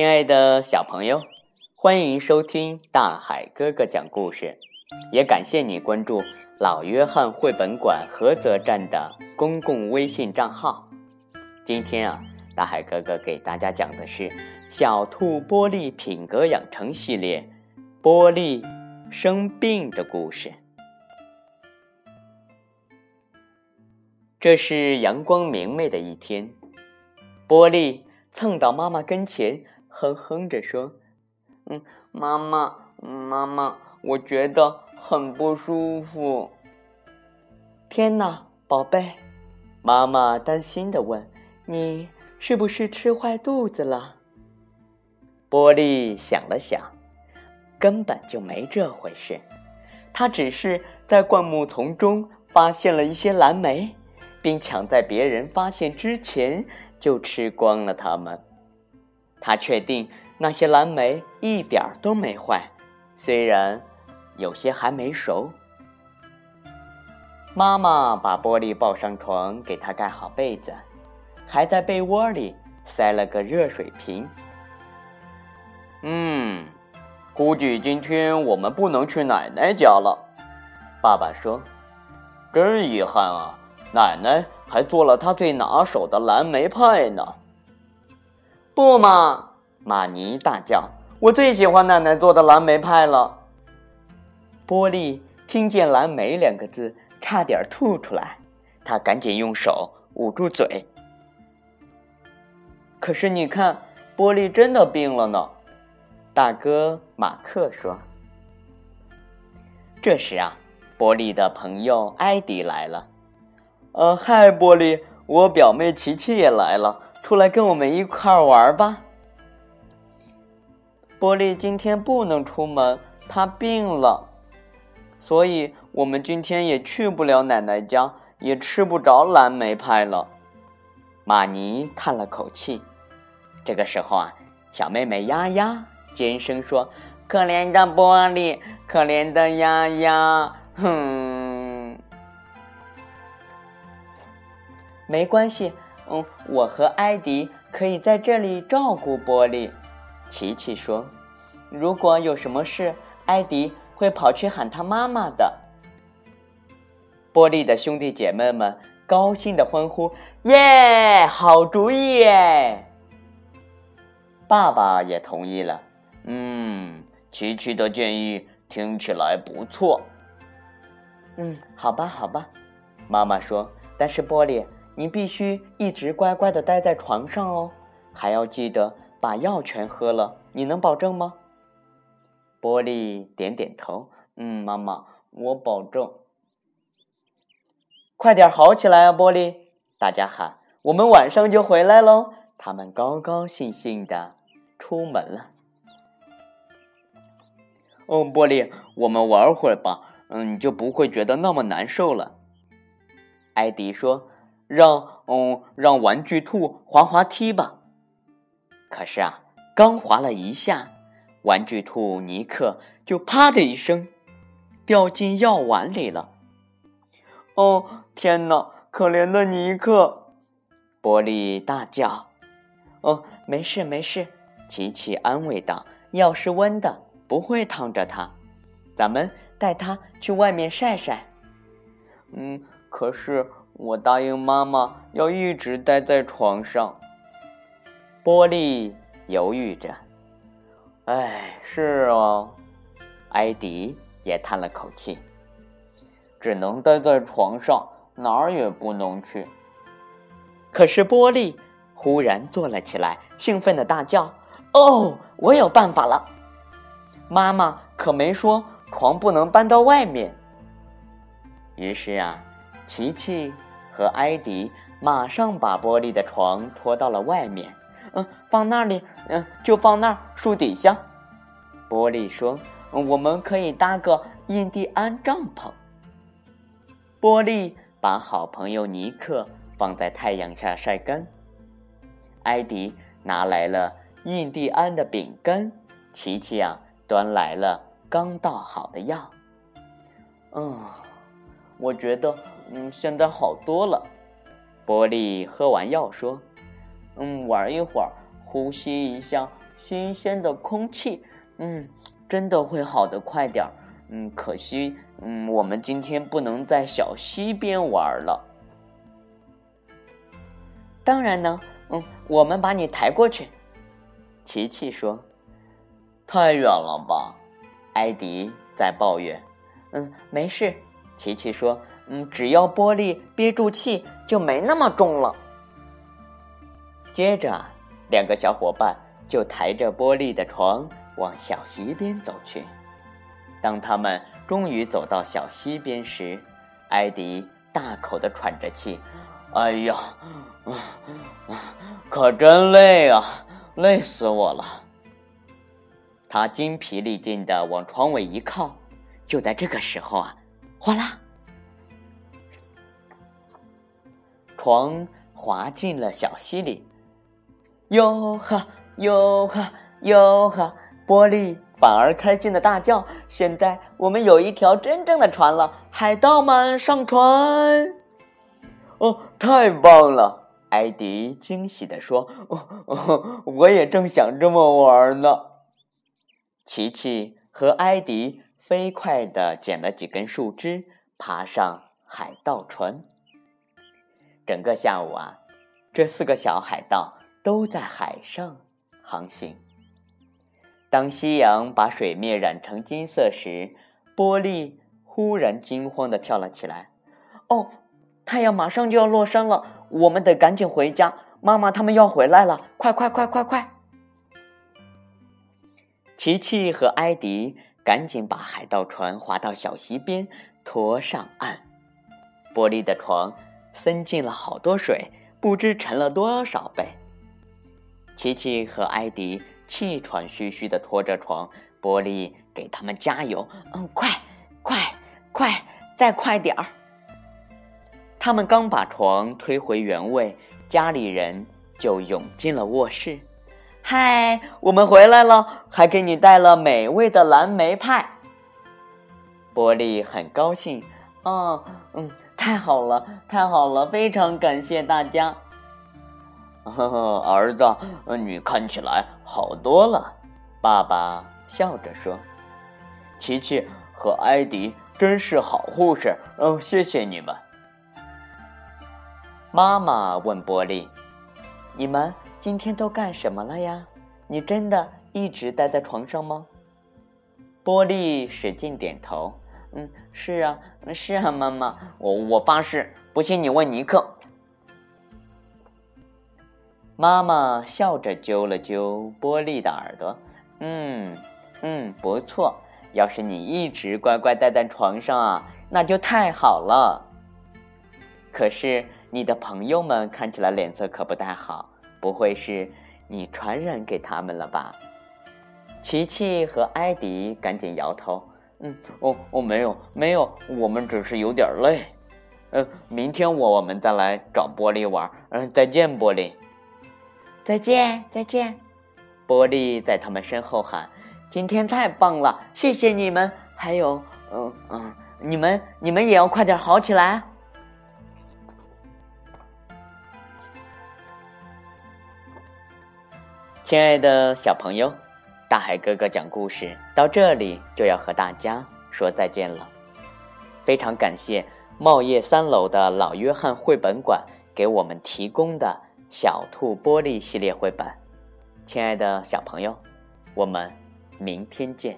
亲爱的小朋友，欢迎收听大海哥哥讲故事，也感谢你关注老约翰绘本馆菏泽站的公共微信账号。今天啊，大海哥哥给大家讲的是《小兔玻璃品格养成系列》玻璃生病的故事。这是阳光明媚的一天，玻璃蹭到妈妈跟前。哼哼着说：“嗯，妈妈，妈妈，我觉得很不舒服。”天哪，宝贝！妈妈担心的问：“你是不是吃坏肚子了？”波利想了想，根本就没这回事。他只是在灌木丛中发现了一些蓝莓，并抢在别人发现之前就吃光了它们。他确定那些蓝莓一点儿都没坏，虽然有些还没熟。妈妈把玻璃抱上床，给他盖好被子，还在被窝里塞了个热水瓶。嗯，估计今天我们不能去奶奶家了，爸爸说：“真遗憾啊，奶奶还做了她最拿手的蓝莓派呢。”不嘛！玛尼大叫：“我最喜欢奶奶做的蓝莓派了。”波利听见“蓝莓”两个字，差点吐出来。他赶紧用手捂住嘴。可是你看，波利真的病了呢。大哥马克说。这时啊，波利的朋友艾迪来了。“呃，嗨，波利，我表妹琪琪也来了。”出来跟我们一块儿玩吧。波利今天不能出门，他病了，所以我们今天也去不了奶奶家，也吃不着蓝莓派了。玛尼叹了口气。这个时候啊，小妹妹丫丫尖声说：“可怜的波利，可怜的丫丫，哼，没关系。”嗯，我和艾迪可以在这里照顾波利。琪琪说：“如果有什么事，艾迪会跑去喊他妈妈的。”波利的兄弟姐妹们高兴的欢呼：“耶，好主意耶！”爸爸也同意了。嗯，琪琪的建议听起来不错。嗯，好吧，好吧，妈妈说。但是波利。你必须一直乖乖的待在床上哦，还要记得把药全喝了。你能保证吗？波利点点头。嗯，妈妈，我保证。快点好起来啊，波利！大家喊，我们晚上就回来喽。他们高高兴兴的出门了。哦，波利，我们玩会儿吧，嗯，你就不会觉得那么难受了。艾迪说。让嗯，让玩具兔滑滑梯吧。可是啊，刚滑了一下，玩具兔尼克就啪的一声掉进药碗里了。哦，天哪！可怜的尼克！波利大叫。哦，没事没事，琪琪安慰道：“药是温的，不会烫着他。咱们带他去外面晒晒。”嗯，可是。我答应妈妈要一直待在床上。波利犹豫着。哎，是啊，艾迪也叹了口气，只能待在床上，哪儿也不能去。可是波利忽然坐了起来，兴奋的大叫：“哦，我有办法了！妈妈可没说床不能搬到外面。”于是啊，琪琪。和艾迪马上把玻璃的床拖到了外面，嗯，放那里，嗯，就放那儿，树底下。玻璃说：“我们可以搭个印第安帐篷。”玻璃把好朋友尼克放在太阳下晒干，艾迪拿来了印第安的饼干，琪琪啊端来了刚倒好的药。嗯，我觉得。嗯，现在好多了。波利喝完药说：“嗯，玩一会儿，呼吸一下新鲜的空气，嗯，真的会好的快点儿。嗯，可惜，嗯，我们今天不能在小溪边玩了。当然呢，嗯，我们把你抬过去。琪琪说：“太远了吧？”艾迪在抱怨。嗯，没事。琪琪说：“嗯，只要玻璃憋住气，就没那么重了。”接着，两个小伙伴就抬着玻璃的床往小溪边走去。当他们终于走到小溪边时，艾迪大口的喘着气：“哎呀，可真累啊，累死我了！”他精疲力尽的往床尾一靠。就在这个时候啊，哗啦，床滑进了小溪里。哟呵，哟呵，哟呵，玻璃反而开心的大叫：“现在我们有一条真正的船了，海盗们上船！”哦，太棒了！艾迪惊喜地说：“哦，我也正想这么玩呢。”琪琪和艾迪飞快地捡了几根树枝，爬上海盗船。整个下午啊，这四个小海盗。都在海上航行。当夕阳把水面染成金色时，波利忽然惊慌的跳了起来。“哦，太阳马上就要落山了，我们得赶紧回家。妈妈他们要回来了，快快快快快！”琪琪和艾迪赶紧把海盗船划到小溪边，拖上岸。玻璃的床伸进了好多水，不知沉了多少倍。琪琪和艾迪气喘吁吁地拖着床，玻璃给他们加油。嗯，快，快，快，再快点儿！他们刚把床推回原位，家里人就涌进了卧室。嗨，我们回来了，还给你带了美味的蓝莓派。玻璃很高兴。哦，嗯，太好了，太好了，非常感谢大家。呵呵，儿子，你看起来好多了。爸爸笑着说：“琪琪和艾迪真是好护士，哦，谢谢你们。”妈妈问波利：“你们今天都干什么了呀？你真的一直待在床上吗？”波利使劲点头：“嗯，是啊，是啊，妈妈，我我发誓，不信你问尼克。”妈妈笑着揪了揪波利的耳朵，嗯嗯，不错。要是你一直乖乖待在床上啊，那就太好了。可是你的朋友们看起来脸色可不太好，不会是你传染给他们了吧？琪琪和艾迪赶紧摇头，嗯，哦我没有没有，我们只是有点累。嗯，明天我我们再来找玻璃玩。嗯，再见，玻璃。再见，再见！玻璃在他们身后喊：“今天太棒了，谢谢你们！还有，嗯嗯，你们你们也要快点好起来！”亲爱的小朋友，大海哥哥讲故事到这里就要和大家说再见了。非常感谢茂业三楼的老约翰绘本馆给我们提供的。小兔玻璃系列绘本，亲爱的小朋友，我们明天见。